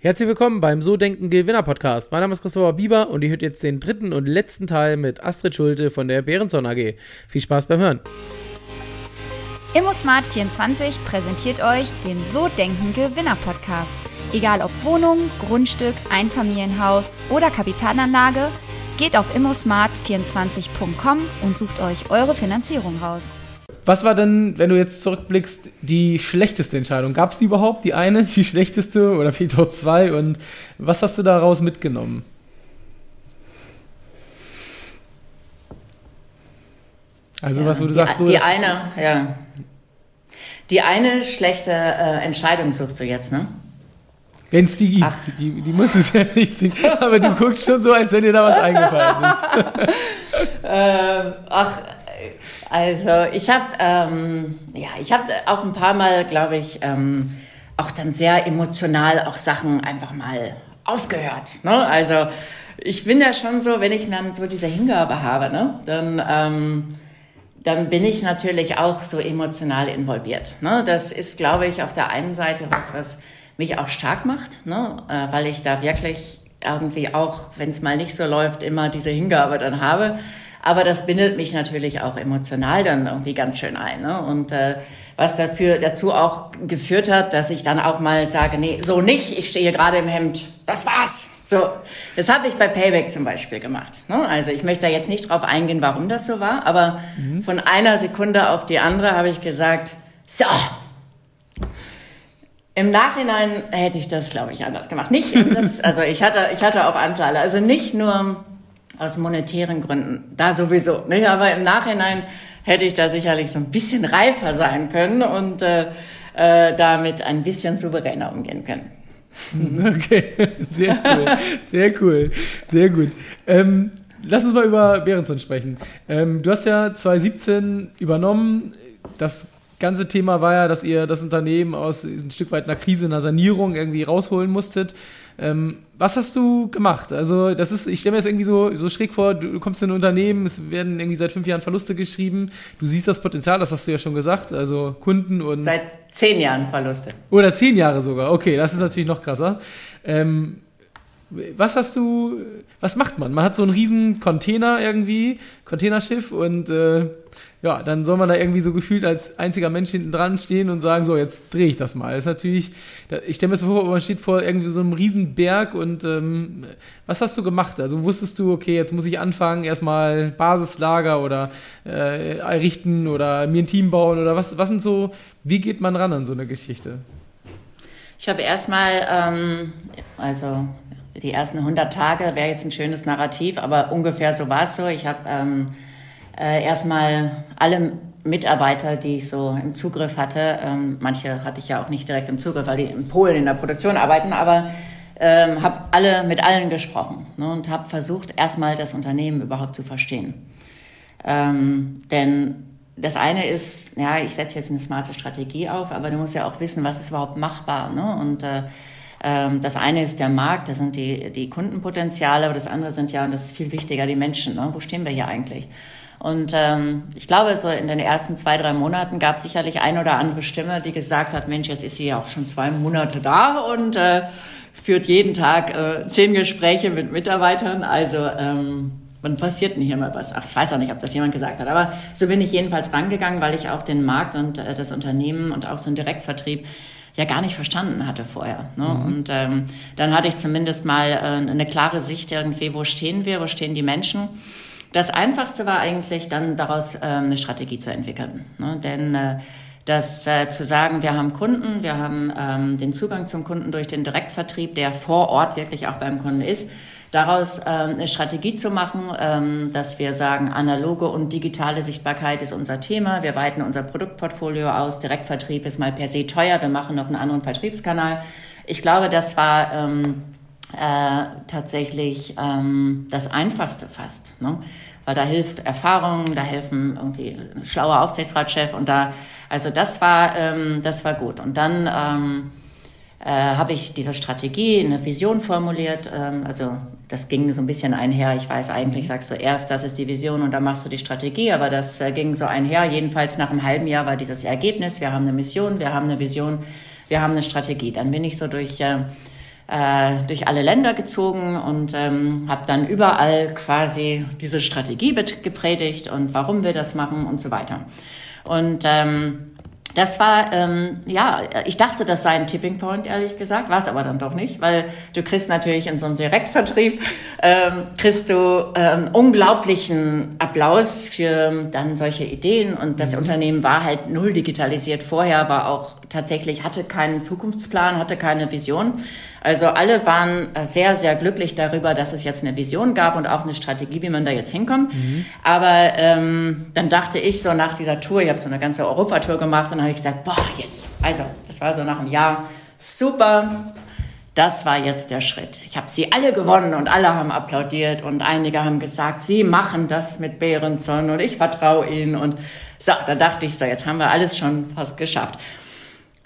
Herzlich willkommen beim So Denken Gewinner Podcast. Mein Name ist Christopher Bieber und ihr hört jetzt den dritten und letzten Teil mit Astrid Schulte von der Behrenson AG. Viel Spaß beim Hören. ImmoSmart24 präsentiert euch den So Denken Gewinner Podcast. Egal ob Wohnung, Grundstück, Einfamilienhaus oder Kapitalanlage, geht auf immosmart24.com und sucht euch eure Finanzierung raus. Was war denn, wenn du jetzt zurückblickst, die schlechteste Entscheidung? Gab es die überhaupt, die eine, die schlechteste oder vielleicht auch zwei? Und was hast du daraus mitgenommen? Also was, wo du die, sagst, du, die eine, ja. Die eine schlechte äh, Entscheidung suchst du jetzt, ne? Wenn es die gibt. Ach. Die, die muss es ja nicht singen. Aber du guckst schon so, als wenn dir da was eingefallen ist. Ähm, ach, also ich habe ähm, ja, ich habe auch ein paar Mal, glaube ich, ähm, auch dann sehr emotional auch Sachen einfach mal aufgehört. Ne? Also ich bin ja schon so, wenn ich dann so diese Hingabe habe, ne, dann ähm, dann bin ich natürlich auch so emotional involviert. Ne? Das ist, glaube ich, auf der einen Seite was, was mich auch stark macht, ne? äh, weil ich da wirklich irgendwie auch, wenn es mal nicht so läuft, immer diese Hingabe dann habe. Aber das bindet mich natürlich auch emotional dann irgendwie ganz schön ein. Ne? Und äh, was dafür dazu auch geführt hat, dass ich dann auch mal sage, nee, so nicht, ich stehe gerade im Hemd, das war's. So, das habe ich bei Payback zum Beispiel gemacht. Ne? Also ich möchte da jetzt nicht drauf eingehen, warum das so war, aber mhm. von einer Sekunde auf die andere habe ich gesagt, so. Im Nachhinein hätte ich das, glaube ich, anders gemacht. Nicht, das, also ich hatte, ich hatte auch Anteile. Also nicht nur aus monetären Gründen, da sowieso. Ne? Aber im Nachhinein hätte ich da sicherlich so ein bisschen reifer sein können und äh, äh, damit ein bisschen souveräner umgehen können. Okay, sehr cool, sehr cool, sehr gut. Ähm, lass uns mal über Behrenson sprechen. Ähm, du hast ja 2017 übernommen. Das ganze Thema war ja, dass ihr das Unternehmen aus ein Stück weit einer Krise, einer Sanierung irgendwie rausholen musstet. Ähm, was hast du gemacht? Also, das ist, ich stelle mir das irgendwie so, so schräg vor, du, du, kommst in ein Unternehmen, es werden irgendwie seit fünf Jahren Verluste geschrieben, du siehst das Potenzial, das hast du ja schon gesagt, also Kunden und. Seit zehn Jahren Verluste. Oder zehn Jahre sogar, okay, das ist natürlich noch krasser. Ähm, was hast du, was macht man? Man hat so einen riesen Container irgendwie, Containerschiff und äh, ja, dann soll man da irgendwie so gefühlt als einziger Mensch hinten dran stehen und sagen, so, jetzt drehe ich das mal. Das ist natürlich, ich stelle mir so vor, man steht vor irgendwie so einem riesen Berg und ähm, was hast du gemacht? Also wusstest du, okay, jetzt muss ich anfangen, erstmal Basislager oder äh, errichten oder mir ein Team bauen oder was, was sind so, wie geht man ran an so eine Geschichte? Ich habe erstmal, ähm, also die ersten 100 Tage wäre jetzt ein schönes Narrativ, aber ungefähr so war es so. Ich habe ähm, äh, erstmal alle Mitarbeiter, die ich so im Zugriff hatte, ähm, manche hatte ich ja auch nicht direkt im Zugriff, weil die in Polen in der Produktion arbeiten, aber ähm, habe alle mit allen gesprochen ne, und habe versucht, erstmal das Unternehmen überhaupt zu verstehen. Ähm, denn das eine ist, ja, ich setze jetzt eine smarte Strategie auf, aber du musst ja auch wissen, was ist überhaupt machbar. Ne? Und äh, das eine ist der Markt, das sind die, die Kundenpotenziale, aber das andere sind ja, und das ist viel wichtiger, die Menschen. Ne? Wo stehen wir hier eigentlich? Und ähm, ich glaube, so in den ersten zwei, drei Monaten gab es sicherlich ein oder andere Stimme, die gesagt hat, Mensch, jetzt ist sie ja auch schon zwei Monate da und äh, führt jeden Tag äh, zehn Gespräche mit Mitarbeitern. Also ähm, wann passiert denn hier mal was? Ach, ich weiß auch nicht, ob das jemand gesagt hat. Aber so bin ich jedenfalls rangegangen, weil ich auch den Markt und äh, das Unternehmen und auch so einen Direktvertrieb ja gar nicht verstanden hatte vorher. Ne? Mhm. Und ähm, dann hatte ich zumindest mal äh, eine klare Sicht irgendwie, wo stehen wir, wo stehen die Menschen. Das Einfachste war eigentlich dann daraus äh, eine Strategie zu entwickeln. Ne? Denn äh, das äh, zu sagen, wir haben Kunden, wir haben ähm, den Zugang zum Kunden durch den Direktvertrieb, der vor Ort wirklich auch beim Kunden ist, daraus ähm, eine Strategie zu machen, ähm, dass wir sagen, analoge und digitale Sichtbarkeit ist unser Thema. Wir weiten unser Produktportfolio aus. Direktvertrieb ist mal per se teuer. Wir machen noch einen anderen Vertriebskanal. Ich glaube, das war ähm, äh, tatsächlich ähm, das Einfachste fast. Ne? Weil da hilft Erfahrung, da helfen irgendwie ein schlauer Aufsichtsratschef und da, also das war, ähm, das war gut. Und dann ähm, äh, habe ich diese Strategie, eine Vision formuliert. Ähm, also das ging so ein bisschen einher. Ich weiß eigentlich, mhm. sagst du erst, das ist die Vision und dann machst du die Strategie, aber das äh, ging so einher. Jedenfalls nach einem halben Jahr war dieses Ergebnis. Wir haben eine Mission, wir haben eine Vision, wir haben eine Strategie. Dann bin ich so durch äh, äh, durch alle Länder gezogen und ähm, habe dann überall quasi diese Strategie gepredigt und warum wir das machen und so weiter. Und ähm, das war, ähm, ja, ich dachte, das sei ein Tipping Point, ehrlich gesagt, war es aber dann doch nicht, weil du kriegst natürlich in so einem Direktvertrieb, ähm, kriegst du ähm, unglaublichen Applaus für dann solche Ideen und das mhm. Unternehmen war halt null digitalisiert vorher, war auch tatsächlich, hatte keinen Zukunftsplan, hatte keine Vision. Also alle waren äh, sehr, sehr glücklich darüber, dass es jetzt eine Vision gab und auch eine Strategie, wie man da jetzt hinkommt. Mhm. Aber ähm, dann dachte ich so nach dieser Tour, ich habe so eine ganze Europatour gemacht und habe ich gesagt, boah, jetzt, also das war so nach einem Jahr, super, das war jetzt der Schritt. Ich habe sie alle gewonnen und alle haben applaudiert und einige haben gesagt, sie machen das mit Behrenson und ich vertraue ihnen und so, da dachte ich so, jetzt haben wir alles schon fast geschafft.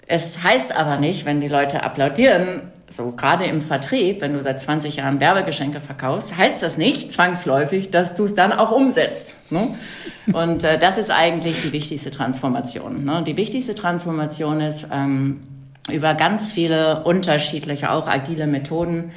Es heißt aber nicht, wenn die Leute applaudieren, so gerade im Vertrieb, wenn du seit 20 Jahren Werbegeschenke verkaufst, heißt das nicht zwangsläufig, dass du es dann auch umsetzt. Ne? Und äh, das ist eigentlich die wichtigste Transformation. Ne? Die wichtigste Transformation ist ähm, über ganz viele unterschiedliche, auch agile Methoden,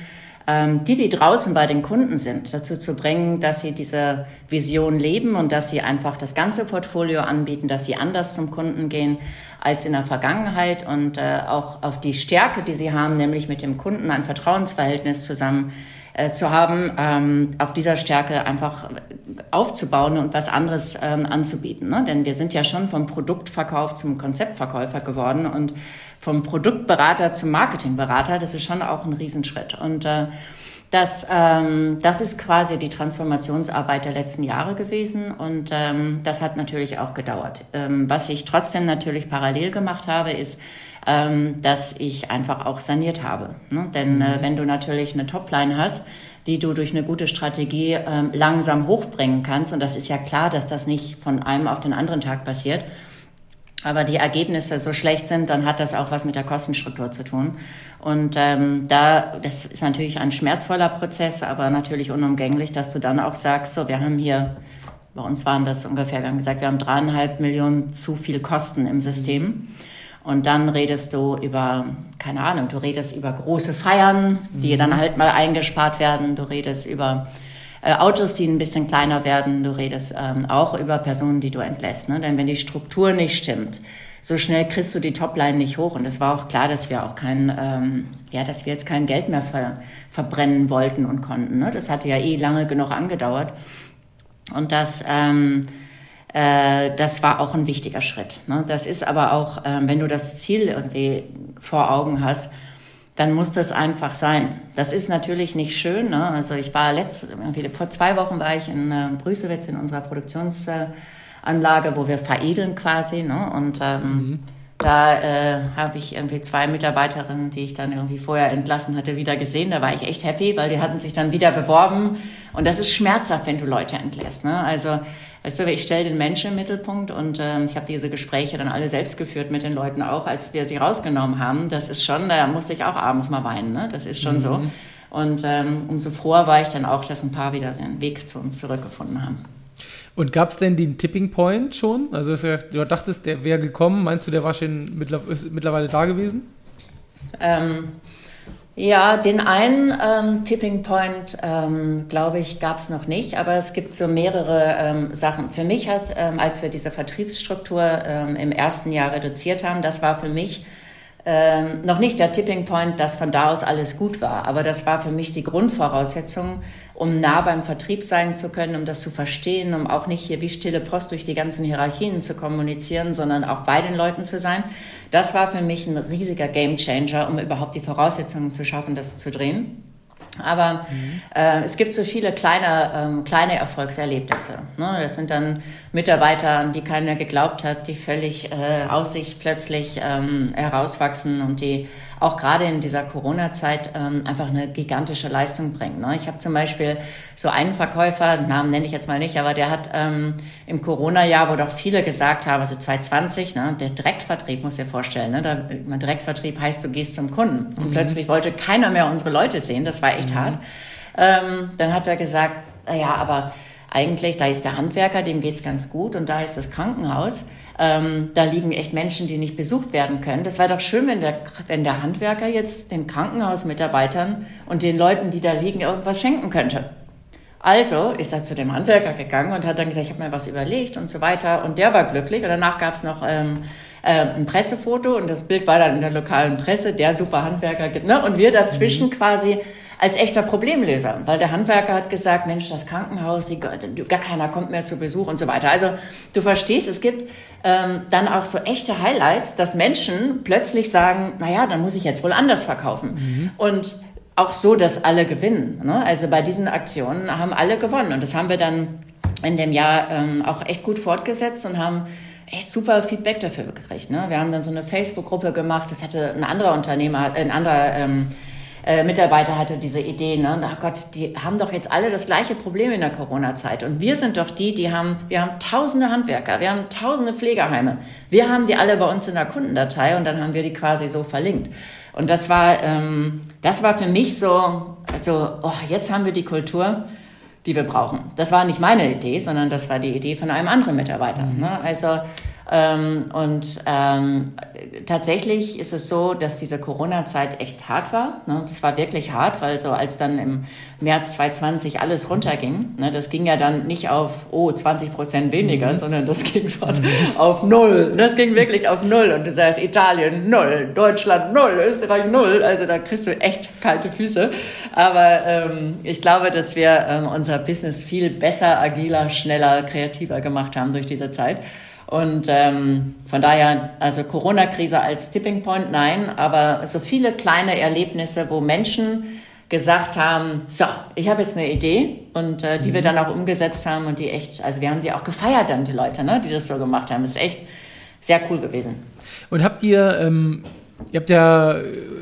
die, die draußen bei den Kunden sind, dazu zu bringen, dass sie diese Vision leben und dass sie einfach das ganze Portfolio anbieten, dass sie anders zum Kunden gehen als in der Vergangenheit und äh, auch auf die Stärke, die sie haben, nämlich mit dem Kunden ein Vertrauensverhältnis zusammen äh, zu haben, ähm, auf dieser Stärke einfach aufzubauen und was anderes ähm, anzubieten. Ne? Denn wir sind ja schon vom Produktverkauf zum Konzeptverkäufer geworden und vom Produktberater zum Marketingberater. Das ist schon auch ein Riesenschritt. Und äh, das, ähm, das ist quasi die Transformationsarbeit der letzten Jahre gewesen und ähm, das hat natürlich auch gedauert. Ähm, was ich trotzdem natürlich parallel gemacht habe, ist, ähm, dass ich einfach auch saniert habe. Ne? Denn äh, mhm. wenn du natürlich eine Topline hast, die du durch eine gute Strategie ähm, langsam hochbringen kannst, und das ist ja klar, dass das nicht von einem auf den anderen Tag passiert, aber die Ergebnisse so schlecht sind, dann hat das auch was mit der Kostenstruktur zu tun. Und ähm, da, das ist natürlich ein schmerzvoller Prozess, aber natürlich unumgänglich, dass du dann auch sagst, so, wir haben hier, bei uns waren das ungefähr, wir haben gesagt, wir haben dreieinhalb Millionen zu viel Kosten im System. Und dann redest du über, keine Ahnung, du redest über große Feiern, die mhm. dann halt mal eingespart werden. Du redest über äh, Autos, die ein bisschen kleiner werden. Du redest ähm, auch über Personen, die du entlässt. Ne? Denn wenn die Struktur nicht stimmt, so schnell kriegst du die Topline nicht hoch. Und es war auch klar, dass wir auch kein, ähm, ja, dass wir jetzt kein Geld mehr ver verbrennen wollten und konnten. Ne? Das hatte ja eh lange genug angedauert. Und das, ähm, äh, das war auch ein wichtiger Schritt. Ne? Das ist aber auch, äh, wenn du das Ziel irgendwie vor Augen hast, dann muss das einfach sein. Das ist natürlich nicht schön. Ne? Also ich war letzt, vor zwei Wochen war ich in äh, Brüssewitz in unserer Produktionsanlage, wo wir veredeln quasi. Ne? Und ähm, mhm. da äh, habe ich irgendwie zwei Mitarbeiterinnen, die ich dann irgendwie vorher entlassen hatte, wieder gesehen. Da war ich echt happy, weil die hatten sich dann wieder beworben. Und das ist schmerzhaft, wenn du Leute entlässt. Ne? Also Weißt du, ich stelle den Menschen im Mittelpunkt und äh, ich habe diese Gespräche dann alle selbst geführt mit den Leuten auch, als wir sie rausgenommen haben. Das ist schon, da musste ich auch abends mal weinen, ne? Das ist schon mhm. so. Und ähm, umso froher war ich dann auch, dass ein paar wieder den Weg zu uns zurückgefunden haben. Und gab es denn den Tipping Point schon? Also du dachtest, der wäre gekommen. Meinst du, der war schon mittlerweile da gewesen? Ähm, ja, den einen ähm, Tipping Point, ähm, glaube ich, gab es noch nicht, aber es gibt so mehrere ähm, Sachen. Für mich hat, ähm, als wir diese Vertriebsstruktur ähm, im ersten Jahr reduziert haben, das war für mich ähm, noch nicht der Tipping Point, dass von da aus alles gut war. Aber das war für mich die Grundvoraussetzung, um nah beim Vertrieb sein zu können, um das zu verstehen, um auch nicht hier wie stille Post durch die ganzen Hierarchien zu kommunizieren, sondern auch bei den Leuten zu sein. Das war für mich ein riesiger Gamechanger, um überhaupt die Voraussetzungen zu schaffen, das zu drehen. Aber mhm. äh, es gibt so viele kleine, ähm, kleine Erfolgserlebnisse. Ne? Das sind dann Mitarbeiter, an die keiner geglaubt hat, die völlig äh, aus sich plötzlich ähm, herauswachsen und die auch gerade in dieser Corona-Zeit ähm, einfach eine gigantische Leistung bringen. Ne? Ich habe zum Beispiel so einen Verkäufer, Namen nenne ich jetzt mal nicht, aber der hat ähm, im Corona-Jahr, wo doch viele gesagt haben, also 2020, ne, der Direktvertrieb, muss dir vorstellen, ne, da, Direktvertrieb heißt, du gehst zum Kunden. Und mhm. plötzlich wollte keiner mehr unsere Leute sehen, das war echt mhm. hart. Ähm, dann hat er gesagt, ja, aber eigentlich, da ist der Handwerker, dem geht's ganz gut und da ist das Krankenhaus. Ähm, da liegen echt Menschen, die nicht besucht werden können. Das wäre doch schön, wenn der, wenn der Handwerker jetzt den Krankenhausmitarbeitern und den Leuten, die da liegen, irgendwas schenken könnte. Also ist er zu dem Handwerker gegangen und hat dann gesagt, ich habe mir was überlegt und so weiter. Und der war glücklich. Und danach gab es noch ähm, äh, ein Pressefoto und das Bild war dann in der lokalen Presse, der super Handwerker gibt. Ne? Und wir dazwischen mhm. quasi als echter Problemlöser, weil der Handwerker hat gesagt, Mensch, das Krankenhaus, die, gar keiner kommt mehr zu Besuch und so weiter. Also du verstehst, es gibt ähm, dann auch so echte Highlights, dass Menschen plötzlich sagen, naja, dann muss ich jetzt wohl anders verkaufen. Mhm. Und auch so, dass alle gewinnen. Ne? Also bei diesen Aktionen haben alle gewonnen und das haben wir dann in dem Jahr ähm, auch echt gut fortgesetzt und haben echt super Feedback dafür gekriegt. Ne? Wir haben dann so eine Facebook-Gruppe gemacht, das hatte ein anderer Unternehmer, ein anderer ähm, äh, Mitarbeiter hatte diese Idee, ne? Ach Gott, die haben doch jetzt alle das gleiche Problem in der Corona-Zeit. Und wir sind doch die, die haben, wir haben tausende Handwerker, wir haben tausende Pflegeheime. Wir haben die alle bei uns in der Kundendatei und dann haben wir die quasi so verlinkt. Und das war, ähm, das war für mich so, also, oh, jetzt haben wir die Kultur, die wir brauchen. Das war nicht meine Idee, sondern das war die Idee von einem anderen Mitarbeiter. Ne? Also ähm, und ähm, tatsächlich ist es so, dass diese Corona-Zeit echt hart war. Ne? Das war wirklich hart, weil so als dann im März 2020 alles runterging, ne, das ging ja dann nicht auf, oh, 20 Prozent weniger, mhm. sondern das ging von mhm. auf null. Das ging wirklich auf null. Und das heißt Italien null, Deutschland null, Österreich null. Also da kriegst du echt kalte Füße. Aber ähm, ich glaube, dass wir ähm, unser Business viel besser, agiler, schneller, kreativer gemacht haben durch diese Zeit. Und ähm, von daher, also Corona-Krise als Tipping Point, nein, aber so viele kleine Erlebnisse, wo Menschen gesagt haben, so, ich habe jetzt eine Idee und äh, die mhm. wir dann auch umgesetzt haben und die echt, also wir haben die auch gefeiert dann, die Leute, ne, die das so gemacht haben. Ist echt sehr cool gewesen. Und habt ihr ähm, Ihr habt ja,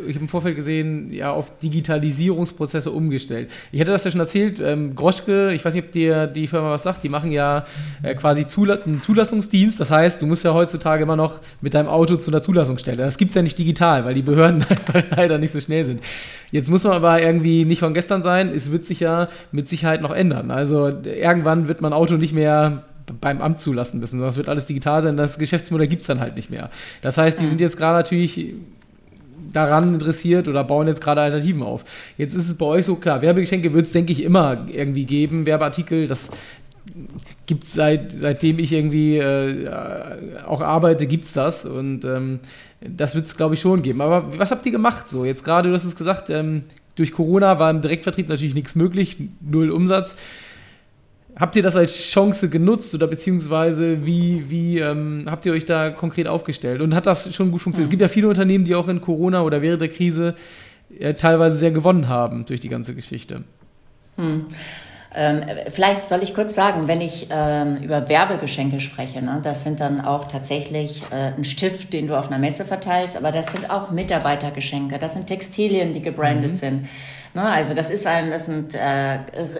ich habe im Vorfeld gesehen, ja, auf Digitalisierungsprozesse umgestellt. Ich hatte das ja schon erzählt, ähm, Groschke, ich weiß nicht, ob dir die Firma was sagt, die machen ja äh, quasi Zulass einen Zulassungsdienst. Das heißt, du musst ja heutzutage immer noch mit deinem Auto zu einer Zulassungsstelle. Das gibt es ja nicht digital, weil die Behörden leider nicht so schnell sind. Jetzt muss man aber irgendwie nicht von gestern sein, es wird sich ja mit Sicherheit noch ändern. Also irgendwann wird man Auto nicht mehr beim Amt zulassen müssen, sondern es wird alles digital sein. Das Geschäftsmodell gibt es dann halt nicht mehr. Das heißt, die sind jetzt gerade natürlich daran interessiert oder bauen jetzt gerade Alternativen auf. Jetzt ist es bei euch so klar, Werbegeschenke wird es, denke ich, immer irgendwie geben. Werbeartikel, das gibt es seit, seitdem ich irgendwie äh, auch arbeite, gibt es das. Und ähm, das wird es, glaube ich, schon geben. Aber was habt ihr gemacht so? Jetzt gerade, du hast es gesagt, ähm, durch Corona war im Direktvertrieb natürlich nichts möglich, null Umsatz. Habt ihr das als Chance genutzt oder beziehungsweise wie, wie ähm, habt ihr euch da konkret aufgestellt? Und hat das schon gut funktioniert? Mhm. Es gibt ja viele Unternehmen, die auch in Corona oder während der Krise ja, teilweise sehr gewonnen haben durch die ganze Geschichte. Hm. Ähm, vielleicht soll ich kurz sagen, wenn ich ähm, über Werbegeschenke spreche, ne, das sind dann auch tatsächlich äh, ein Stift, den du auf einer Messe verteilst, aber das sind auch Mitarbeitergeschenke, das sind Textilien, die gebrandet mhm. sind. Ne? Also das ist ein, das sind äh,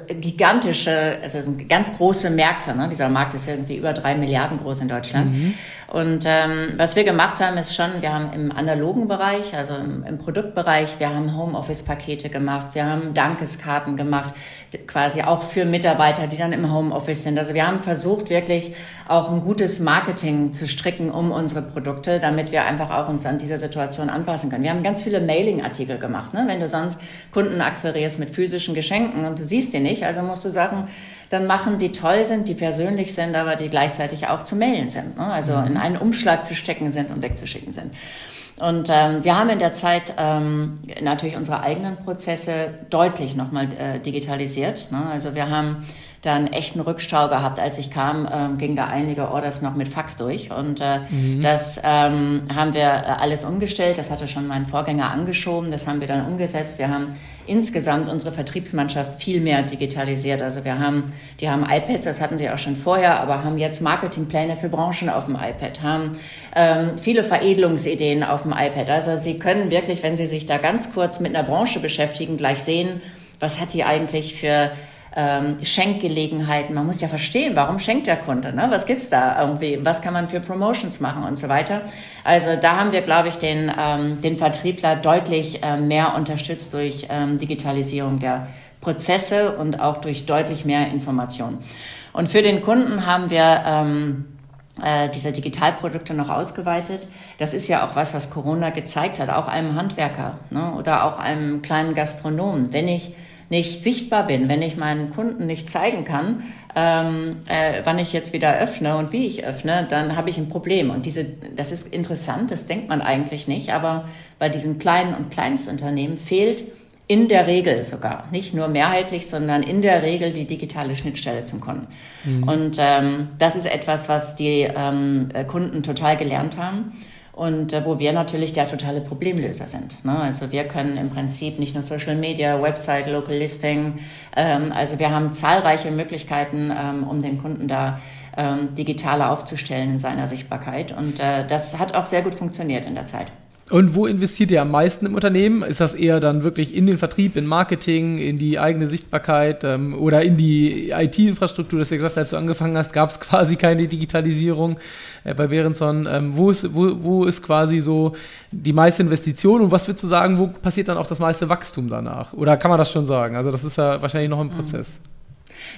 gigantische, also das sind ganz große Märkte. Ne? Dieser Markt ist irgendwie über drei Milliarden groß in Deutschland. Mhm. Und ähm, was wir gemacht haben, ist schon, wir haben im analogen Bereich, also im, im Produktbereich, wir haben Homeoffice-Pakete gemacht, wir haben Dankeskarten gemacht, quasi auch für Mitarbeiter, die dann im Homeoffice sind. Also wir haben versucht, wirklich auch ein gutes Marketing zu stricken um unsere Produkte, damit wir einfach auch uns an dieser Situation anpassen können. Wir haben ganz viele Mailing-Artikel gemacht. Ne? Wenn du sonst Kunden akquirierst mit physischen Geschenken und du siehst die nicht, also musst du Sachen dann machen, die toll sind, die persönlich sind, aber die gleichzeitig auch zu mailen sind. Ne? Also mhm. in einen Umschlag zu stecken sind und wegzuschicken sind. Und ähm, wir haben in der Zeit ähm, natürlich unsere eigenen Prozesse deutlich nochmal äh, digitalisiert. Ne? Also wir haben da einen echten Rückstau gehabt. Als ich kam, ähm, ging da einige Orders noch mit Fax durch. Und äh, mhm. das ähm, haben wir äh, alles umgestellt. Das hatte schon mein Vorgänger angeschoben. Das haben wir dann umgesetzt. Wir haben insgesamt unsere Vertriebsmannschaft viel mehr digitalisiert. Also wir haben, die haben iPads, das hatten sie auch schon vorher, aber haben jetzt Marketingpläne für Branchen auf dem iPad, haben ähm, viele Veredelungsideen auf dem iPad. Also sie können wirklich, wenn sie sich da ganz kurz mit einer Branche beschäftigen, gleich sehen, was hat die eigentlich für ähm, Schenkgelegenheiten. Man muss ja verstehen, warum schenkt der Kunde? Ne? Was gibt's da irgendwie? Was kann man für Promotions machen und so weiter? Also da haben wir, glaube ich, den, ähm, den Vertriebler deutlich ähm, mehr unterstützt durch ähm, Digitalisierung der Prozesse und auch durch deutlich mehr Informationen. Und für den Kunden haben wir ähm, äh, diese Digitalprodukte noch ausgeweitet. Das ist ja auch was, was Corona gezeigt hat, auch einem Handwerker ne, oder auch einem kleinen Gastronomen. Wenn ich nicht sichtbar bin, wenn ich meinen Kunden nicht zeigen kann, ähm, äh, wann ich jetzt wieder öffne und wie ich öffne, dann habe ich ein Problem. Und diese, das ist interessant, das denkt man eigentlich nicht, aber bei diesen kleinen und Kleinstunternehmen fehlt in der Regel sogar, nicht nur mehrheitlich, sondern in der Regel die digitale Schnittstelle zum Kunden. Mhm. Und ähm, das ist etwas, was die ähm, Kunden total gelernt haben und äh, wo wir natürlich der totale Problemlöser sind. Ne? Also wir können im Prinzip nicht nur Social Media, Website, Local Listing, ähm, also wir haben zahlreiche Möglichkeiten, ähm, um den Kunden da ähm, digitaler aufzustellen in seiner Sichtbarkeit. Und äh, das hat auch sehr gut funktioniert in der Zeit. Und wo investiert ihr am meisten im Unternehmen? Ist das eher dann wirklich in den Vertrieb, in Marketing, in die eigene Sichtbarkeit ähm, oder in die IT-Infrastruktur? Das hast ja gesagt, als du angefangen hast, gab es quasi keine Digitalisierung äh, bei Behrenson. Ähm, wo, ist, wo, wo ist quasi so die meiste Investition und was würdest du sagen, wo passiert dann auch das meiste Wachstum danach? Oder kann man das schon sagen? Also das ist ja wahrscheinlich noch ein Prozess. Mhm.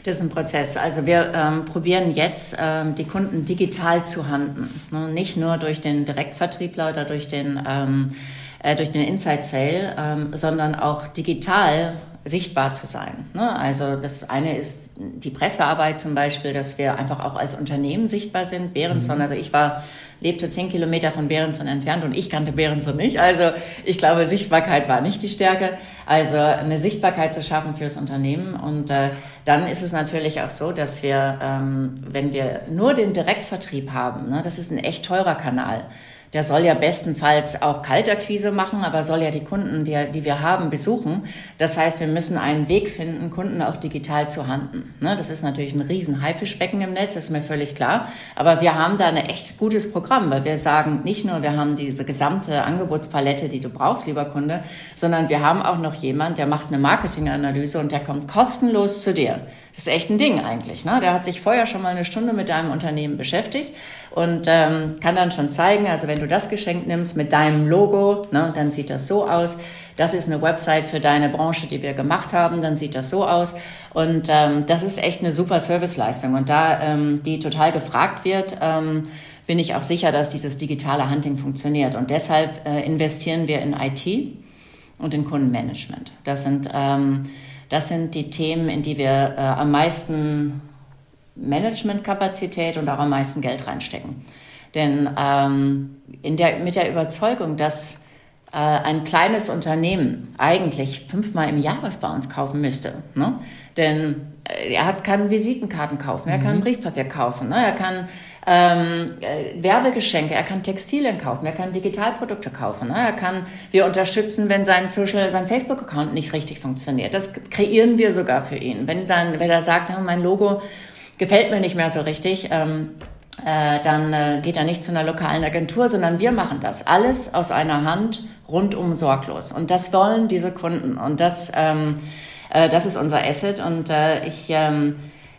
Das ist ein Prozess. Also wir ähm, probieren jetzt, ähm, die Kunden digital zu handeln. Ne? Nicht nur durch den Direktvertriebler oder durch den, ähm, äh, durch den Inside Sale, ähm, sondern auch digital sichtbar zu sein. Ne? Also das eine ist die Pressearbeit zum Beispiel, dass wir einfach auch als Unternehmen sichtbar sind. Behrenson, mhm. also ich war lebte zehn Kilometer von Behrenson entfernt und ich kannte Behrenson nicht. Also ich glaube, Sichtbarkeit war nicht die Stärke. Also eine Sichtbarkeit zu schaffen fürs Unternehmen. Und äh, dann ist es natürlich auch so, dass wir, ähm, wenn wir nur den Direktvertrieb haben, ne, das ist ein echt teurer Kanal der soll ja bestenfalls auch Kaltakquise machen, aber soll ja die Kunden, die, die wir haben, besuchen. Das heißt, wir müssen einen Weg finden, Kunden auch digital zu handeln. Ne? Das ist natürlich ein riesen Haifischbecken im Netz, ist mir völlig klar. Aber wir haben da ein echt gutes Programm, weil wir sagen nicht nur, wir haben diese gesamte Angebotspalette, die du brauchst, lieber Kunde, sondern wir haben auch noch jemand, der macht eine Marketinganalyse und der kommt kostenlos zu dir. Das ist echt ein Ding eigentlich. Ne? Der hat sich vorher schon mal eine Stunde mit deinem Unternehmen beschäftigt und ähm, kann dann schon zeigen, also wenn du das Geschenk nimmst mit deinem Logo, ne, dann sieht das so aus. Das ist eine Website für deine Branche, die wir gemacht haben, dann sieht das so aus. Und ähm, das ist echt eine super Serviceleistung. Und da ähm, die total gefragt wird, ähm, bin ich auch sicher, dass dieses digitale Hunting funktioniert. Und deshalb äh, investieren wir in IT und in Kundenmanagement. Das sind ähm, das sind die Themen, in die wir äh, am meisten Managementkapazität und auch am meisten Geld reinstecken. Denn ähm, in der, mit der Überzeugung, dass äh, ein kleines Unternehmen eigentlich fünfmal im Jahr was bei uns kaufen müsste. Ne? Denn äh, er hat, kann Visitenkarten kaufen, er kann mhm. Briefpapier kaufen, ne? er kann ähm, äh, Werbegeschenke, er kann Textilien kaufen, er kann Digitalprodukte kaufen, ne? er kann, wir unterstützen, wenn sein Social, sein Facebook-Account nicht richtig funktioniert. Das kreieren wir sogar für ihn. Wenn dann, wenn er sagt, mein Logo gefällt mir nicht mehr so richtig, ähm, äh, dann äh, geht er nicht zu einer lokalen Agentur, sondern wir machen das. Alles aus einer Hand, rundum sorglos. Und das wollen diese Kunden. Und das, ähm, äh, das ist unser Asset. Und äh, ich ähm,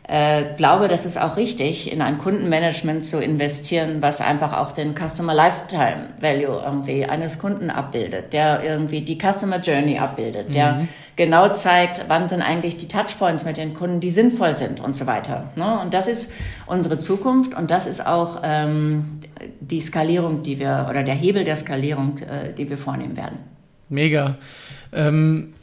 äh, glaube, das ist auch richtig, in ein Kundenmanagement zu investieren, was einfach auch den Customer Lifetime Value irgendwie eines Kunden abbildet, der irgendwie die Customer Journey abbildet, der mhm. genau zeigt, wann sind eigentlich die Touchpoints mit den Kunden, die sinnvoll sind und so weiter. Ne? Und das ist unsere Zukunft und das ist auch ähm, die Skalierung, die wir oder der Hebel der Skalierung, äh, die wir vornehmen werden. Mega. Ähm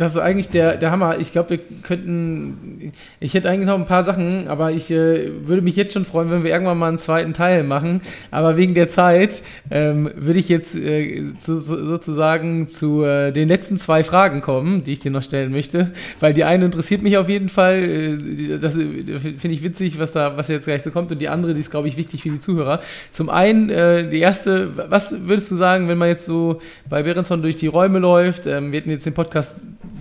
das ist eigentlich der, der Hammer. Ich glaube, wir könnten. Ich hätte eigentlich noch ein paar Sachen, aber ich äh, würde mich jetzt schon freuen, wenn wir irgendwann mal einen zweiten Teil machen. Aber wegen der Zeit ähm, würde ich jetzt äh, zu, sozusagen zu äh, den letzten zwei Fragen kommen, die ich dir noch stellen möchte. Weil die eine interessiert mich auf jeden Fall. Äh, das äh, finde ich witzig, was da, was jetzt gleich so kommt. Und die andere, die ist, glaube ich, wichtig für die Zuhörer. Zum einen, äh, die erste, was würdest du sagen, wenn man jetzt so bei Berenson durch die Räume läuft? Ähm, wir hatten jetzt den Podcast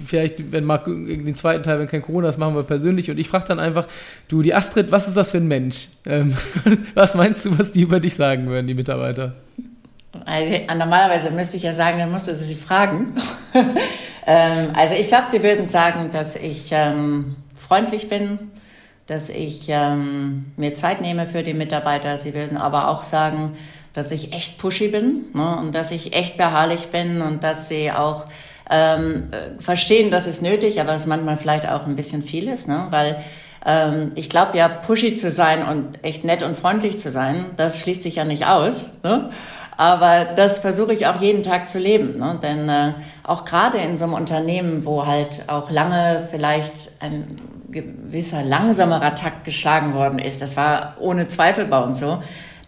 vielleicht, wenn mal den zweiten Teil, wenn kein Corona ist, machen wir persönlich. Und ich frage dann einfach, du, die Astrid, was ist das für ein Mensch? Ähm, was meinst du, was die über dich sagen würden, die Mitarbeiter? Also, normalerweise müsste ich ja sagen, dann musste sie fragen. ähm, also ich glaube, die würden sagen, dass ich ähm, freundlich bin, dass ich ähm, mir Zeit nehme für die Mitarbeiter. Sie würden aber auch sagen, dass ich echt pushy bin ne, und dass ich echt beharrlich bin und dass sie auch ähm, äh, verstehen, das ist nötig, aber es manchmal vielleicht auch ein bisschen viel ist, ne? weil ähm, ich glaube ja, pushy zu sein und echt nett und freundlich zu sein, das schließt sich ja nicht aus. Ne? Aber das versuche ich auch jeden Tag zu leben. Ne? Denn äh, auch gerade in so einem Unternehmen, wo halt auch lange vielleicht ein gewisser langsamerer Takt geschlagen worden ist, das war ohne Zweifel bei uns so,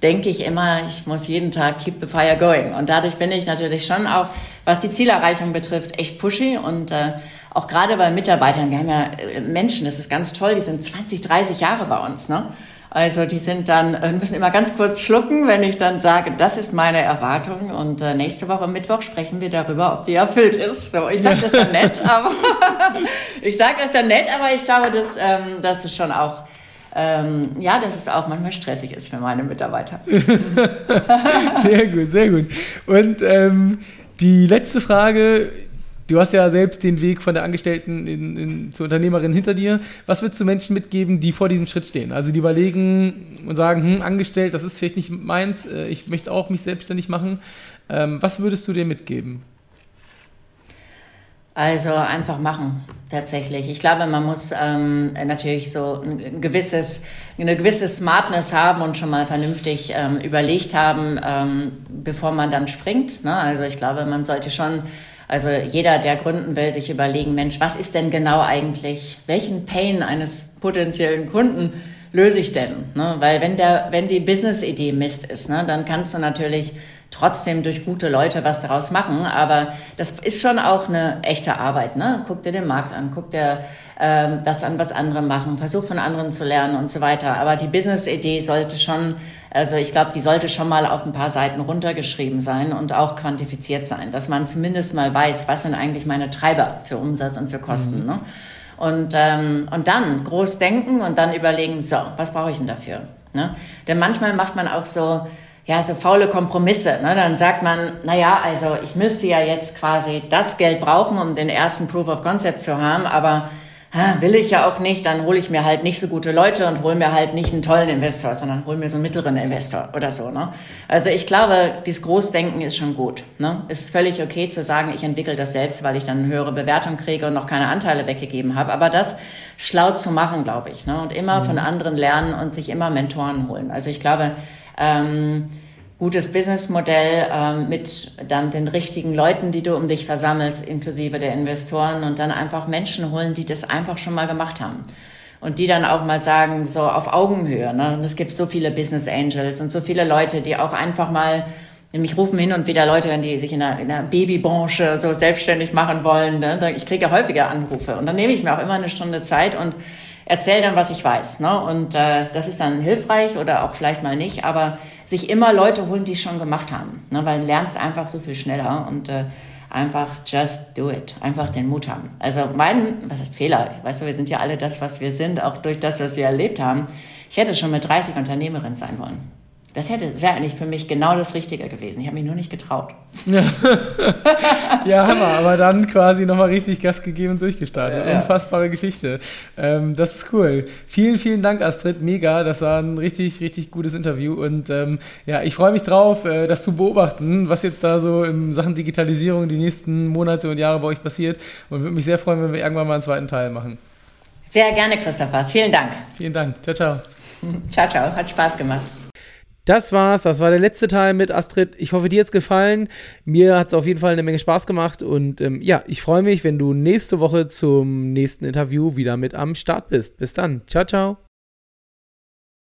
denke ich immer, ich muss jeden Tag keep the fire going. Und dadurch bin ich natürlich schon auch, was die Zielerreichung betrifft, echt pushy und äh, auch gerade bei Mitarbeitern, wir haben ja äh, Menschen, das ist ganz toll, die sind 20, 30 Jahre bei uns, ne? Also die sind dann, äh, müssen immer ganz kurz schlucken, wenn ich dann sage, das ist meine Erwartung. Und äh, nächste Woche Mittwoch sprechen wir darüber, ob die erfüllt ist. Ich sage das dann nett, aber ich sage das dann nett, aber ich glaube, dass ähm, das ist schon auch ähm, ja, dass es auch manchmal stressig ist für meine Mitarbeiter. sehr gut, sehr gut. Und ähm, die letzte Frage, Du hast ja selbst den Weg von der Angestellten in, in, zur Unternehmerin hinter dir. Was würdest du Menschen mitgeben, die vor diesem Schritt stehen? Also die überlegen und sagen, hm, angestellt, das ist vielleicht nicht meins, äh, ich möchte auch mich selbstständig machen. Ähm, was würdest du dir mitgeben? Also einfach machen, tatsächlich. Ich glaube, man muss ähm, natürlich so ein gewisses, eine gewisse Smartness haben und schon mal vernünftig ähm, überlegt haben, ähm, bevor man dann springt. Ne? Also ich glaube, man sollte schon also jeder, der gründen will, sich überlegen, Mensch, was ist denn genau eigentlich, welchen Pain eines potenziellen Kunden löse ich denn? Ne? Weil wenn der, wenn die Business-Idee Mist ist, ne, dann kannst du natürlich trotzdem durch gute Leute was daraus machen. Aber das ist schon auch eine echte Arbeit. Ne? Guck dir den Markt an, guck dir ähm, das an, was andere machen, versuch von anderen zu lernen und so weiter. Aber die Business-Idee sollte schon also ich glaube, die sollte schon mal auf ein paar Seiten runtergeschrieben sein und auch quantifiziert sein, dass man zumindest mal weiß, was sind eigentlich meine Treiber für Umsatz und für Kosten. Mhm. Ne? Und, ähm, und dann groß denken und dann überlegen, so, was brauche ich denn dafür? Ne? Denn manchmal macht man auch so, ja, so faule Kompromisse. Ne? Dann sagt man, na ja, also ich müsste ja jetzt quasi das Geld brauchen, um den ersten Proof of Concept zu haben, aber will ich ja auch nicht, dann hole ich mir halt nicht so gute Leute und hole mir halt nicht einen tollen Investor, sondern hole mir so einen mittleren Investor oder so. Ne? Also ich glaube, dieses Großdenken ist schon gut. Ne? Es ist völlig okay zu sagen, ich entwickle das selbst, weil ich dann eine höhere Bewertung kriege und noch keine Anteile weggegeben habe. Aber das schlau zu machen, glaube ich. Ne? Und immer mhm. von anderen lernen und sich immer Mentoren holen. Also ich glaube, ähm, gutes Businessmodell ähm, mit dann den richtigen Leuten, die du um dich versammelst, inklusive der Investoren und dann einfach Menschen holen, die das einfach schon mal gemacht haben. Und die dann auch mal sagen, so auf Augenhöhe. Ne? Und es gibt so viele Business Angels und so viele Leute, die auch einfach mal, nämlich rufen hin und wieder Leute, die sich in der, in der Babybranche so selbstständig machen wollen. Ne? Ich kriege häufiger Anrufe. Und dann nehme ich mir auch immer eine Stunde Zeit und erzähle dann, was ich weiß. Ne? Und äh, das ist dann hilfreich oder auch vielleicht mal nicht, aber sich immer Leute holen, die es schon gemacht haben. Ne? Weil du lernst einfach so viel schneller und äh, einfach just do it. Einfach den Mut haben. Also mein, was ist Fehler? Ich weiß, wir sind ja alle das, was wir sind, auch durch das, was wir erlebt haben. Ich hätte schon mit 30 Unternehmerin sein wollen. Das hätte, das wäre eigentlich für mich genau das Richtige gewesen. Ich habe mich nur nicht getraut. Ja, Hammer. Aber dann quasi nochmal richtig Gas gegeben und durchgestartet. Ja. Unfassbare Geschichte. Ähm, das ist cool. Vielen, vielen Dank, Astrid. Mega. Das war ein richtig, richtig gutes Interview. Und ähm, ja, ich freue mich drauf, äh, das zu beobachten, was jetzt da so in Sachen Digitalisierung die nächsten Monate und Jahre bei euch passiert. Und würde mich sehr freuen, wenn wir irgendwann mal einen zweiten Teil machen. Sehr gerne, Christopher. Vielen Dank. Vielen Dank. Ciao, ciao. Ciao, ciao. Hat Spaß gemacht. Das war's. Das war der letzte Teil mit Astrid. Ich hoffe, dir hat's gefallen. Mir hat's auf jeden Fall eine Menge Spaß gemacht. Und ähm, ja, ich freue mich, wenn du nächste Woche zum nächsten Interview wieder mit am Start bist. Bis dann. Ciao, ciao.